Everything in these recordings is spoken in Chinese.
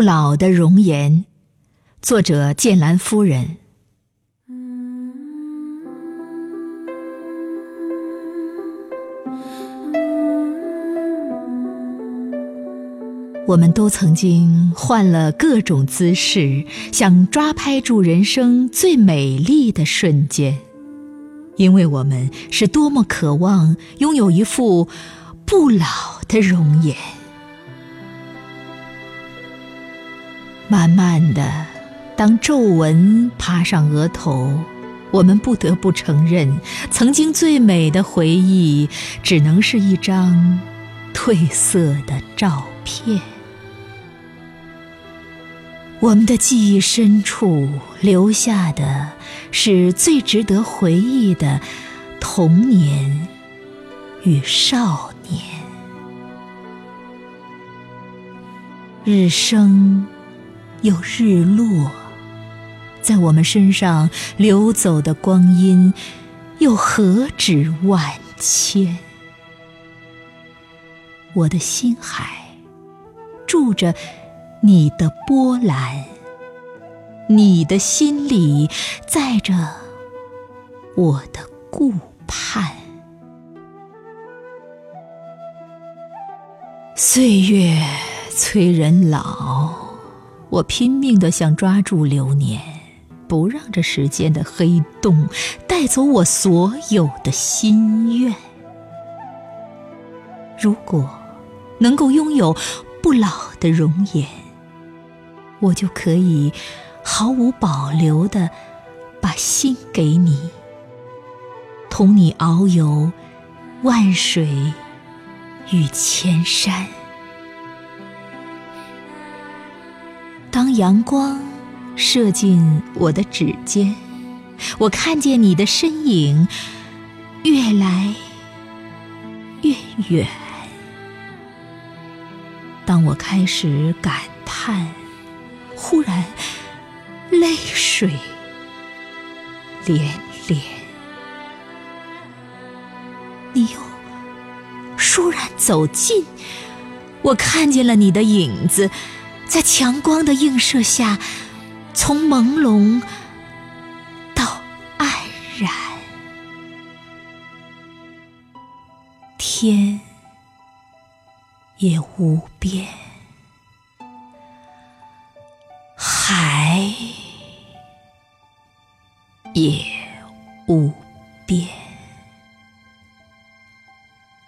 不老的容颜，作者剑兰夫人。我们都曾经换了各种姿势，想抓拍住人生最美丽的瞬间，因为我们是多么渴望拥有一副不老的容颜。慢慢的，当皱纹爬上额头，我们不得不承认，曾经最美的回忆，只能是一张褪色的照片。我们的记忆深处留下的是最值得回忆的童年与少年，日升又日落，在我们身上流走的光阴又何止万千？我的心海住着。你的波澜，你的心里载着我的顾盼。岁月催人老，我拼命的想抓住流年，不让这时间的黑洞带走我所有的心愿。如果能够拥有不老的容颜。我就可以毫无保留的把心给你，同你遨游万水与千山。当阳光射进我的指尖，我看见你的身影越来越远。当我开始感叹。忽然，泪水连连。你又倏然走近，我看见了你的影子，在强光的映射下，从朦胧到黯然。天也无边。海也无边，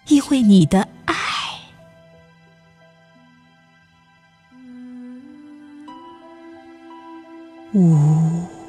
因为你的五